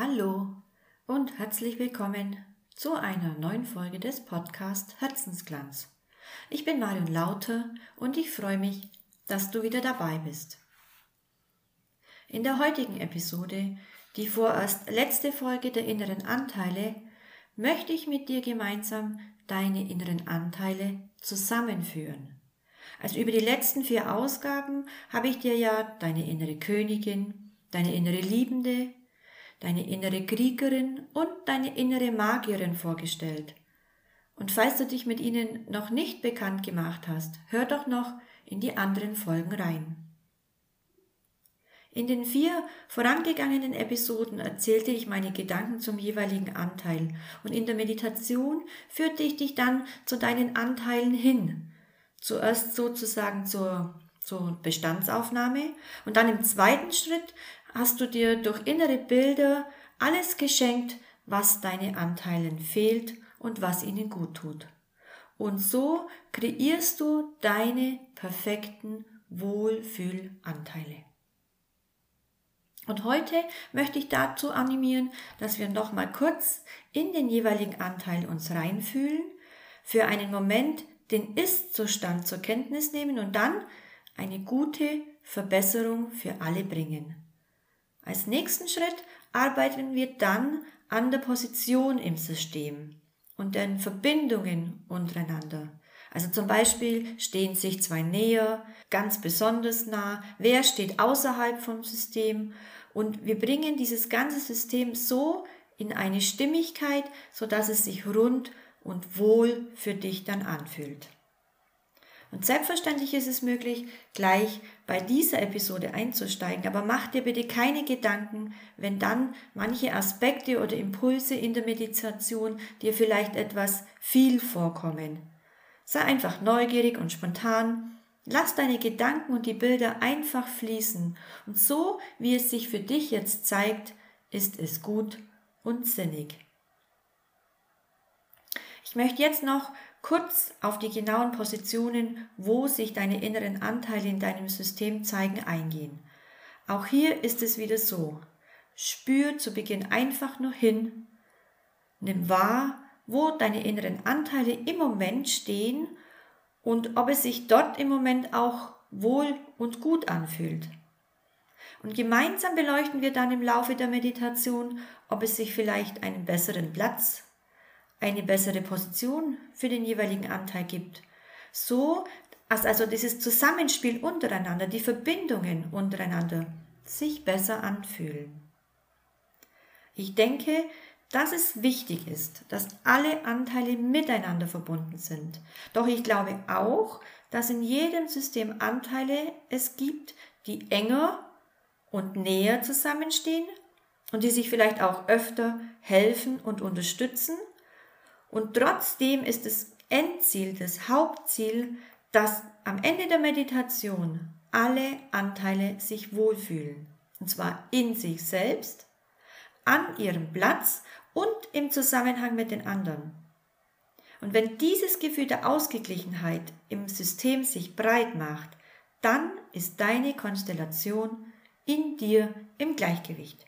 Hallo und herzlich willkommen zu einer neuen Folge des Podcasts Herzensglanz. Ich bin Marion Lauter und ich freue mich, dass du wieder dabei bist. In der heutigen Episode, die vorerst letzte Folge der inneren Anteile, möchte ich mit dir gemeinsam deine inneren Anteile zusammenführen. Also über die letzten vier Ausgaben habe ich dir ja deine innere Königin, deine innere Liebende, deine innere Kriegerin und deine innere Magierin vorgestellt. Und falls du dich mit ihnen noch nicht bekannt gemacht hast, hör doch noch in die anderen Folgen rein. In den vier vorangegangenen Episoden erzählte ich meine Gedanken zum jeweiligen Anteil und in der Meditation führte ich dich dann zu deinen Anteilen hin. Zuerst sozusagen zur, zur Bestandsaufnahme und dann im zweiten Schritt hast du dir durch innere Bilder alles geschenkt, was deine Anteilen fehlt und was ihnen gut tut. Und so kreierst du deine perfekten Wohlfühlanteile. Und heute möchte ich dazu animieren, dass wir noch mal kurz in den jeweiligen Anteil uns reinfühlen, für einen Moment den Ist-Zustand zur Kenntnis nehmen und dann eine gute Verbesserung für alle bringen. Als nächsten Schritt arbeiten wir dann an der Position im System und den Verbindungen untereinander. Also zum Beispiel stehen sich zwei näher, ganz besonders nah, wer steht außerhalb vom System und wir bringen dieses ganze System so in eine Stimmigkeit, so dass es sich rund und wohl für dich dann anfühlt. Und selbstverständlich ist es möglich, gleich bei dieser Episode einzusteigen, aber mach dir bitte keine Gedanken, wenn dann manche Aspekte oder Impulse in der Meditation dir vielleicht etwas viel vorkommen. Sei einfach neugierig und spontan, lass deine Gedanken und die Bilder einfach fließen und so, wie es sich für dich jetzt zeigt, ist es gut und sinnig. Ich möchte jetzt noch kurz auf die genauen Positionen, wo sich deine inneren Anteile in deinem System zeigen, eingehen. Auch hier ist es wieder so. Spür zu Beginn einfach nur hin, nimm wahr, wo deine inneren Anteile im Moment stehen und ob es sich dort im Moment auch wohl und gut anfühlt. Und gemeinsam beleuchten wir dann im Laufe der Meditation, ob es sich vielleicht einen besseren Platz eine bessere Position für den jeweiligen Anteil gibt. So, dass also dieses Zusammenspiel untereinander, die Verbindungen untereinander sich besser anfühlen. Ich denke, dass es wichtig ist, dass alle Anteile miteinander verbunden sind. Doch ich glaube auch, dass in jedem System Anteile es gibt, die enger und näher zusammenstehen und die sich vielleicht auch öfter helfen und unterstützen und trotzdem ist das Endziel, das Hauptziel, dass am Ende der Meditation alle Anteile sich wohlfühlen. Und zwar in sich selbst, an ihrem Platz und im Zusammenhang mit den anderen. Und wenn dieses Gefühl der Ausgeglichenheit im System sich breit macht, dann ist deine Konstellation in dir im Gleichgewicht.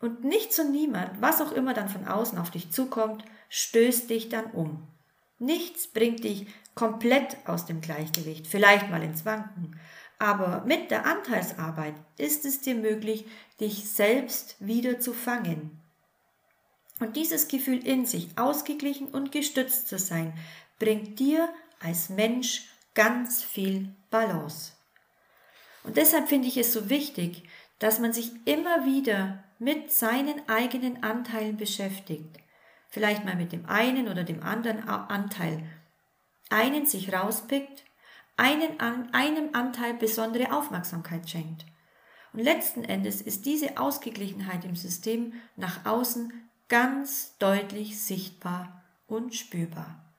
Und nichts und niemand, was auch immer dann von außen auf dich zukommt, stößt dich dann um. Nichts bringt dich komplett aus dem Gleichgewicht, vielleicht mal ins Wanken, aber mit der Anteilsarbeit ist es dir möglich, dich selbst wieder zu fangen. Und dieses Gefühl in sich ausgeglichen und gestützt zu sein, bringt dir als Mensch ganz viel Balance. Und deshalb finde ich es so wichtig, dass man sich immer wieder mit seinen eigenen Anteilen beschäftigt vielleicht mal mit dem einen oder dem anderen Anteil, einen sich rauspickt, einen, einem Anteil besondere Aufmerksamkeit schenkt. Und letzten Endes ist diese Ausgeglichenheit im System nach außen ganz deutlich sichtbar und spürbar.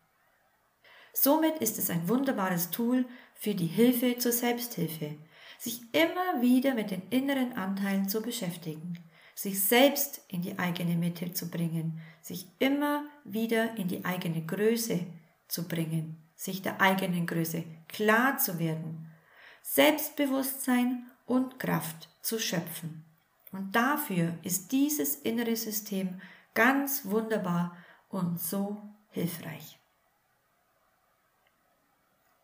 Somit ist es ein wunderbares Tool für die Hilfe zur Selbsthilfe, sich immer wieder mit den inneren Anteilen zu beschäftigen sich selbst in die eigene Mitte zu bringen, sich immer wieder in die eigene Größe zu bringen, sich der eigenen Größe klar zu werden, Selbstbewusstsein und Kraft zu schöpfen. Und dafür ist dieses innere System ganz wunderbar und so hilfreich.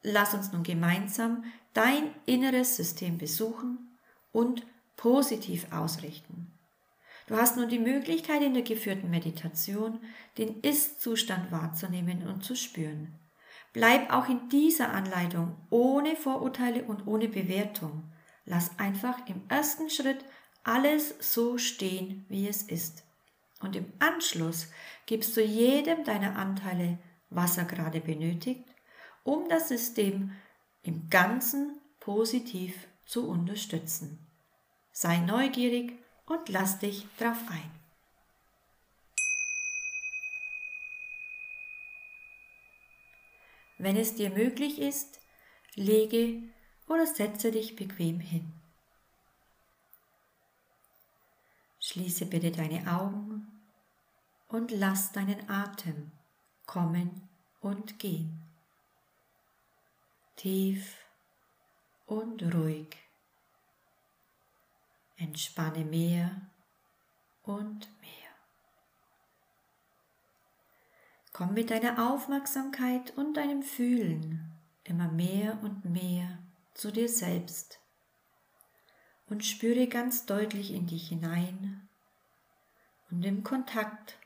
Lass uns nun gemeinsam dein inneres System besuchen und positiv ausrichten. Du hast nun die Möglichkeit in der geführten Meditation den Ist-Zustand wahrzunehmen und zu spüren. Bleib auch in dieser Anleitung ohne Vorurteile und ohne Bewertung. Lass einfach im ersten Schritt alles so stehen, wie es ist. Und im Anschluss gibst du jedem deiner Anteile, was er gerade benötigt, um das System im Ganzen positiv zu unterstützen. Sei neugierig und lass dich drauf ein. Wenn es dir möglich ist, lege oder setze dich bequem hin. Schließe bitte deine Augen und lass deinen Atem kommen und gehen. Tief und ruhig. Entspanne mehr und mehr. Komm mit deiner Aufmerksamkeit und deinem Fühlen immer mehr und mehr zu dir selbst und spüre ganz deutlich in dich hinein und im Kontakt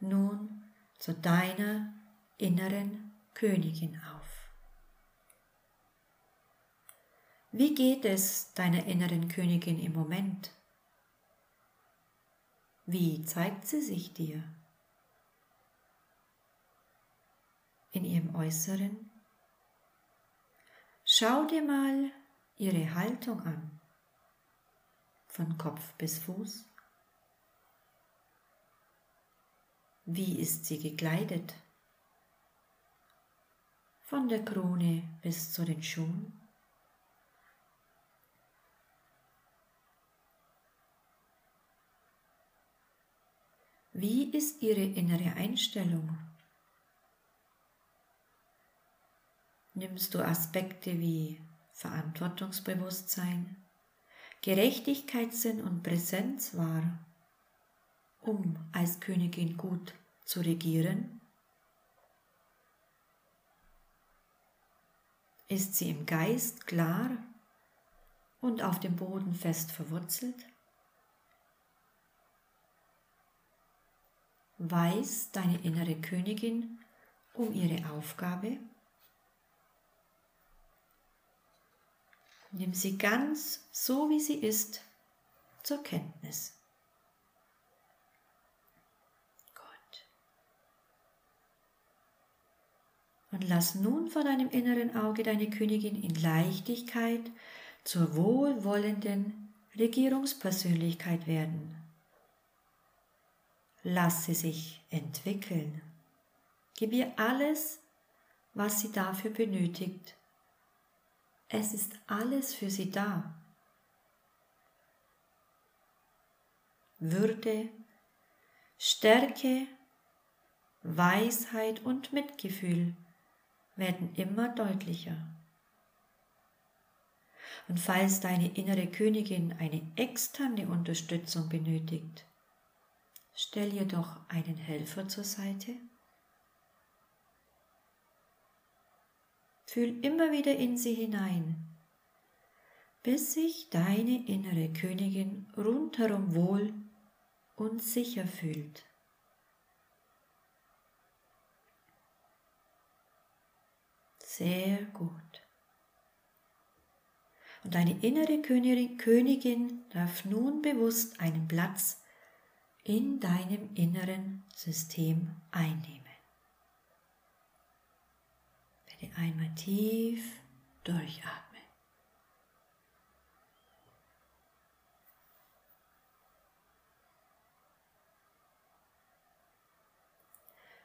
nun zu deiner inneren Königin auf. Wie geht es deiner inneren Königin im Moment? Wie zeigt sie sich dir? In ihrem Äußeren? Schau dir mal ihre Haltung an, von Kopf bis Fuß. Wie ist sie gekleidet? Von der Krone bis zu den Schuhen? Wie ist ihre innere Einstellung? Nimmst du Aspekte wie Verantwortungsbewusstsein, Gerechtigkeitssinn und Präsenz wahr? um als Königin gut zu regieren? Ist sie im Geist klar und auf dem Boden fest verwurzelt? Weiß deine innere Königin um ihre Aufgabe? Nimm sie ganz so, wie sie ist, zur Kenntnis. und lass nun vor deinem inneren Auge deine Königin in Leichtigkeit zur wohlwollenden Regierungspersönlichkeit werden. Lass sie sich entwickeln. Gib ihr alles, was sie dafür benötigt. Es ist alles für sie da. Würde, Stärke, Weisheit und Mitgefühl werden immer deutlicher. Und falls deine innere Königin eine externe Unterstützung benötigt, stell ihr doch einen Helfer zur Seite. Fühl immer wieder in sie hinein, bis sich deine innere Königin rundherum wohl und sicher fühlt. Sehr gut. Und deine innere Königin darf nun bewusst einen Platz in deinem inneren System einnehmen. Bitte einmal tief durchatmen.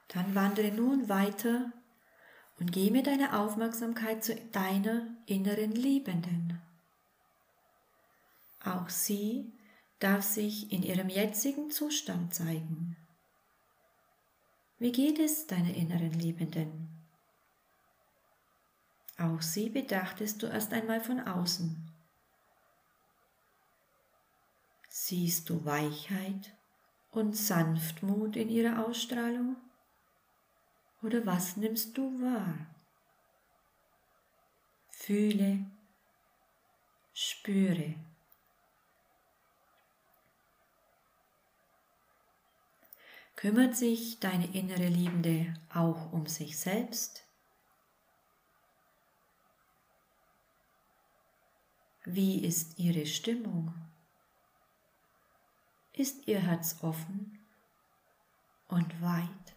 Dann wandere nun weiter und gebe deine Aufmerksamkeit zu deiner inneren Liebenden. Auch sie darf sich in ihrem jetzigen Zustand zeigen. Wie geht es deiner inneren Liebenden? Auch sie betrachtest du erst einmal von außen. Siehst du Weichheit und Sanftmut in ihrer Ausstrahlung? Oder was nimmst du wahr? Fühle, spüre. Kümmert sich deine innere Liebende auch um sich selbst? Wie ist ihre Stimmung? Ist ihr Herz offen und weit?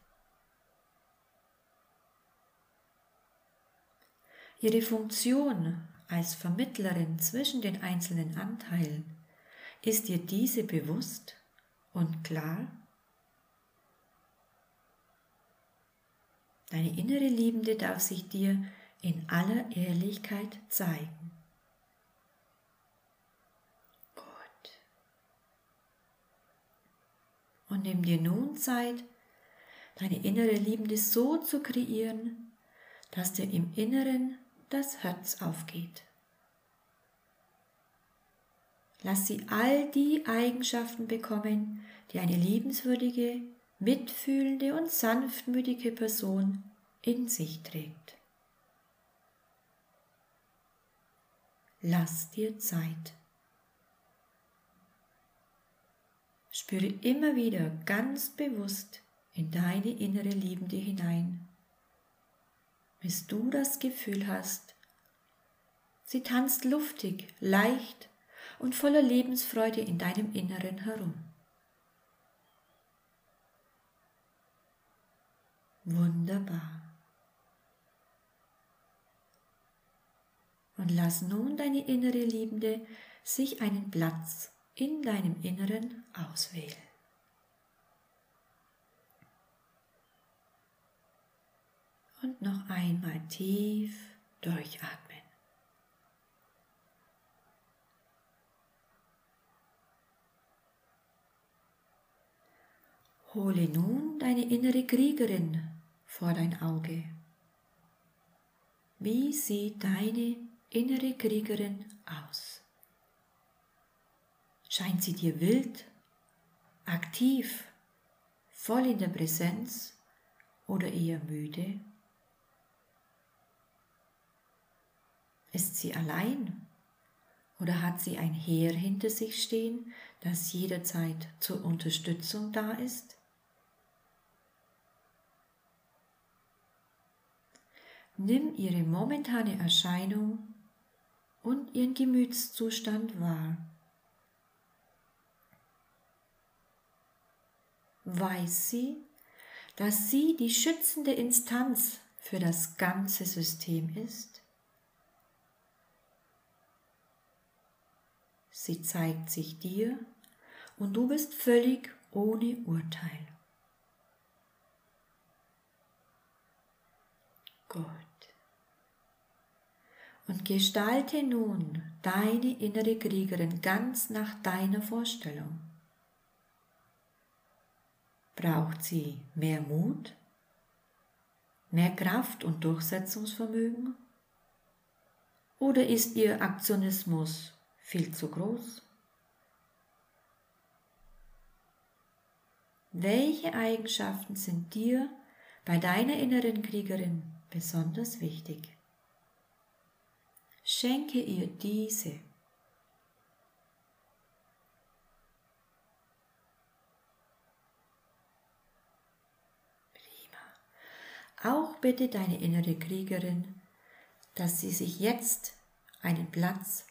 Ihre Funktion als Vermittlerin zwischen den einzelnen Anteilen, ist dir diese bewusst und klar? Deine innere Liebende darf sich dir in aller Ehrlichkeit zeigen. Gut. Und nimm dir nun Zeit, deine innere Liebende so zu kreieren, dass dir im Inneren das Herz aufgeht. Lass sie all die Eigenschaften bekommen, die eine liebenswürdige, mitfühlende und sanftmütige Person in sich trägt. Lass dir Zeit. Spüre immer wieder ganz bewusst in deine innere Liebende hinein bis du das Gefühl hast, sie tanzt luftig, leicht und voller Lebensfreude in deinem Inneren herum. Wunderbar. Und lass nun deine innere Liebende sich einen Platz in deinem Inneren auswählen. und noch einmal tief durchatmen. Hole nun deine innere Kriegerin vor dein Auge. Wie sieht deine innere Kriegerin aus? Scheint sie dir wild, aktiv, voll in der Präsenz oder eher müde? Ist sie allein? Oder hat sie ein Heer hinter sich stehen, das jederzeit zur Unterstützung da ist? Nimm ihre momentane Erscheinung und ihren Gemütszustand wahr. Weiß sie, dass sie die schützende Instanz für das ganze System ist? Sie zeigt sich dir und du bist völlig ohne Urteil. Gott. Und gestalte nun deine innere Kriegerin ganz nach deiner Vorstellung. Braucht sie mehr Mut, mehr Kraft und Durchsetzungsvermögen? Oder ist ihr Aktionismus viel zu groß? Welche Eigenschaften sind dir bei deiner inneren Kriegerin besonders wichtig? Schenke ihr diese. Prima. Auch bitte deine innere Kriegerin, dass sie sich jetzt einen Platz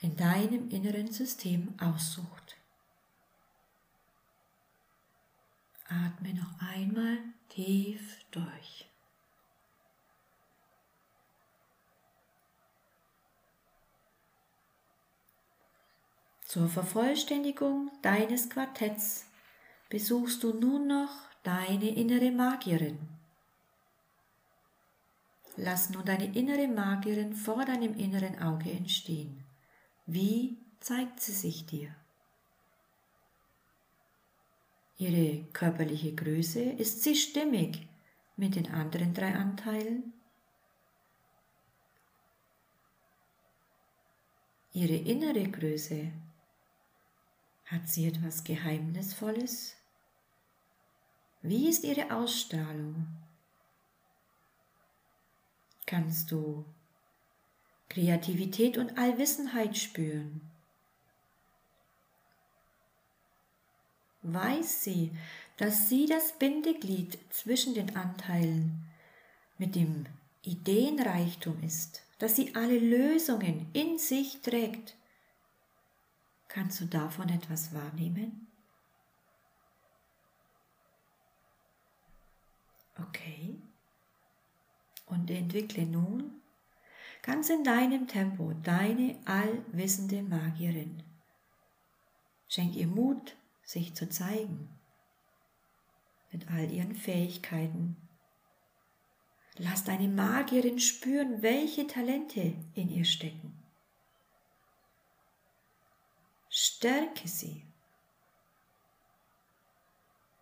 in deinem inneren System aussucht. Atme noch einmal tief durch. Zur Vervollständigung deines Quartetts besuchst du nun noch deine innere Magierin. Lass nun deine innere Magierin vor deinem inneren Auge entstehen. Wie zeigt sie sich dir? Ihre körperliche Größe, ist sie stimmig mit den anderen drei Anteilen? Ihre innere Größe, Hat sie etwas Geheimnisvolles? Wie ist ihre Ausstrahlung? Kannst du Kreativität und Allwissenheit spüren? Weiß sie, dass sie das Bindeglied zwischen den Anteilen mit dem Ideenreichtum ist, dass sie alle Lösungen in sich trägt? Kannst du davon etwas wahrnehmen? Okay. Und entwickle nun ganz in deinem Tempo deine allwissende Magierin. Schenk ihr Mut, sich zu zeigen mit all ihren Fähigkeiten. Lass deine Magierin spüren, welche Talente in ihr stecken. Stärke sie.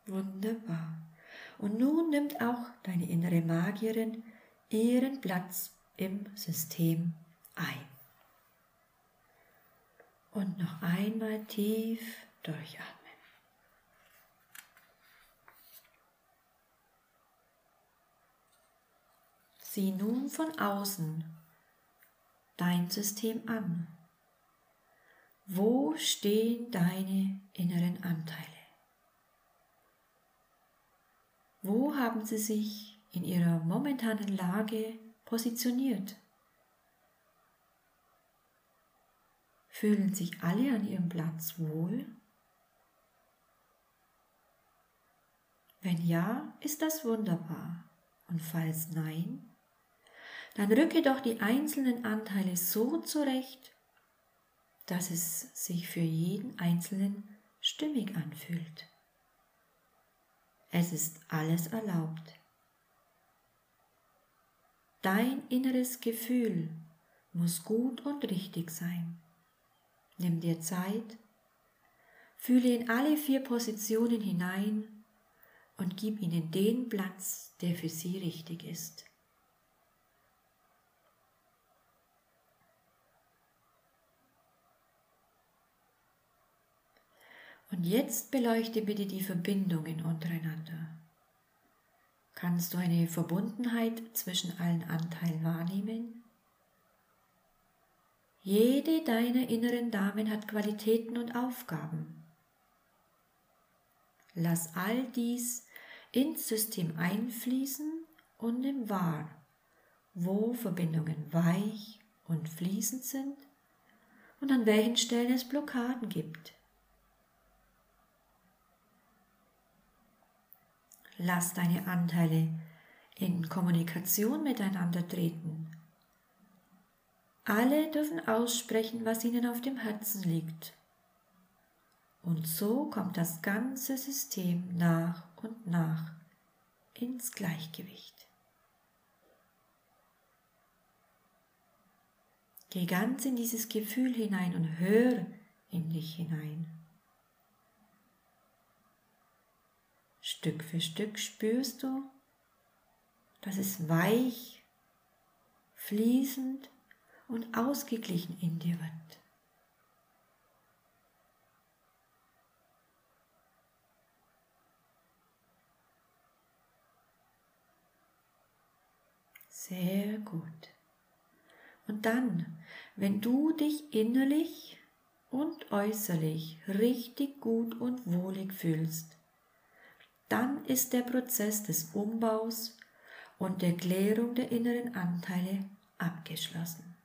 Wunderbar. Und nun nimmt auch deine innere Magierin ihren Platz im System ein. Und noch einmal tief durchatmen. Sieh nun von außen dein System an. Wo stehen deine inneren Anteile? Wo haben sie sich in ihrer momentanen Lage positioniert? Fühlen sich alle an ihrem Platz wohl? Wenn ja, ist das wunderbar. Und falls nein, dann rücke doch die einzelnen Anteile so zurecht, dass es sich für jeden Einzelnen stimmig anfühlt. Es ist alles erlaubt. Dein inneres Gefühl muss gut und richtig sein. Nimm dir Zeit, fühle in alle vier Positionen hinein und gib ihnen den Platz, der für sie richtig ist. Und jetzt beleuchte bitte die Verbindungen untereinander. Kannst du eine Verbundenheit zwischen allen Anteilen wahrnehmen? Jede deiner inneren Damen hat Qualitäten und Aufgaben. Lass all dies ins System einfließen und nimm wahr, wo Verbindungen weich und fließend sind und an welchen Stellen es Blockaden gibt. Lass deine Anteile in Kommunikation miteinander treten. Alle dürfen aussprechen, was ihnen auf dem Herzen liegt. Und so kommt das ganze System nach und nach ins Gleichgewicht. Geh ganz in dieses Gefühl hinein und hör in dich hinein. Stück für Stück spürst du, dass es weich, fließend und ausgeglichen in dir wird. Sehr gut. Und dann, wenn du dich innerlich und äußerlich richtig gut und wohlig fühlst, dann ist der Prozess des Umbaus und der Klärung der inneren Anteile abgeschlossen.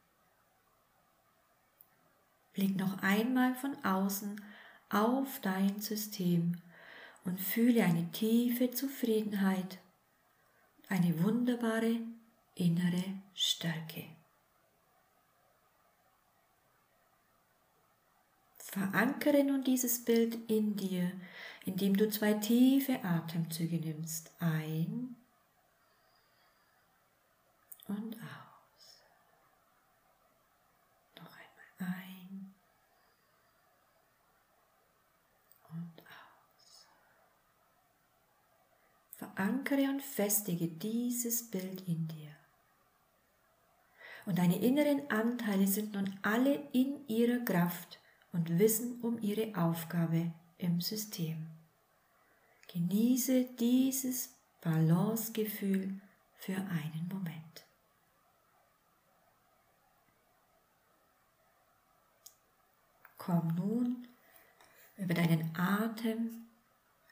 Blick noch einmal von außen auf dein System und fühle eine tiefe Zufriedenheit, eine wunderbare innere Stärke. Verankere nun dieses Bild in dir, indem du zwei tiefe Atemzüge nimmst. Ein und aus. Noch einmal ein und aus. Verankere und festige dieses Bild in dir. Und deine inneren Anteile sind nun alle in ihrer Kraft und wissen um ihre Aufgabe im System. Genieße dieses Balancegefühl für einen Moment. Komm nun über deinen Atem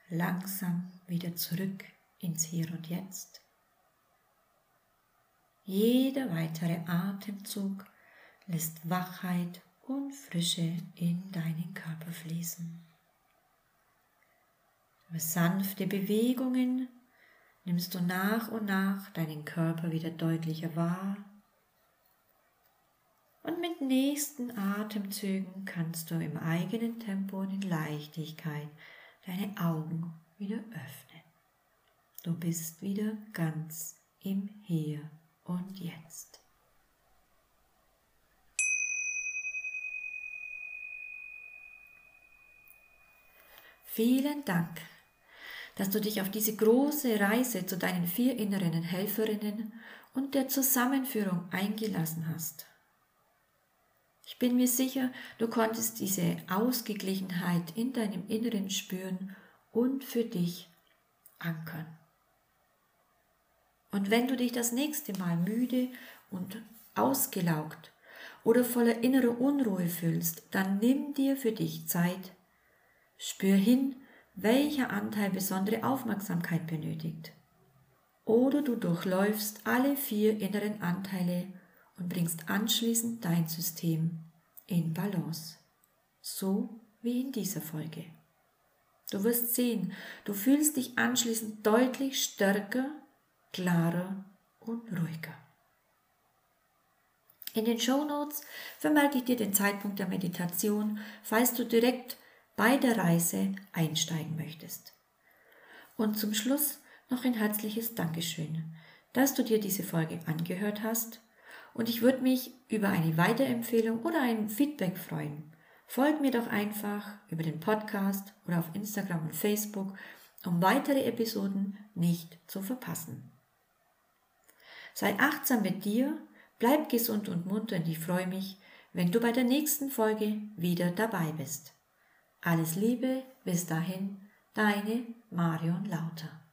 langsam wieder zurück ins Hier und Jetzt. Jeder weitere Atemzug lässt Wachheit und Frische in deinen Körper fließen. Über sanfte Bewegungen nimmst du nach und nach deinen Körper wieder deutlicher wahr. Und mit nächsten Atemzügen kannst du im eigenen Tempo und in Leichtigkeit deine Augen wieder öffnen. Du bist wieder ganz im Hier und Jetzt. Vielen Dank, dass du dich auf diese große Reise zu deinen vier inneren Helferinnen und der Zusammenführung eingelassen hast. Ich bin mir sicher, du konntest diese Ausgeglichenheit in deinem Inneren spüren und für dich ankern. Und wenn du dich das nächste Mal müde und ausgelaugt oder voller innerer Unruhe fühlst, dann nimm dir für dich Zeit, spür hin, welcher Anteil besondere Aufmerksamkeit benötigt. Oder du durchläufst alle vier inneren Anteile und bringst anschließend dein System in Balance. So wie in dieser Folge. Du wirst sehen, du fühlst dich anschließend deutlich stärker, klarer und ruhiger. In den Show Notes vermerke ich dir den Zeitpunkt der Meditation, falls du direkt bei der Reise einsteigen möchtest. Und zum Schluss noch ein herzliches Dankeschön, dass du dir diese Folge angehört hast und ich würde mich über eine Weiterempfehlung oder ein Feedback freuen. Folg mir doch einfach über den Podcast oder auf Instagram und Facebook, um weitere Episoden nicht zu verpassen. Sei achtsam mit dir, bleib gesund und munter und ich freue mich, wenn du bei der nächsten Folge wieder dabei bist. Alles Liebe, bis dahin, deine Marion Lauter.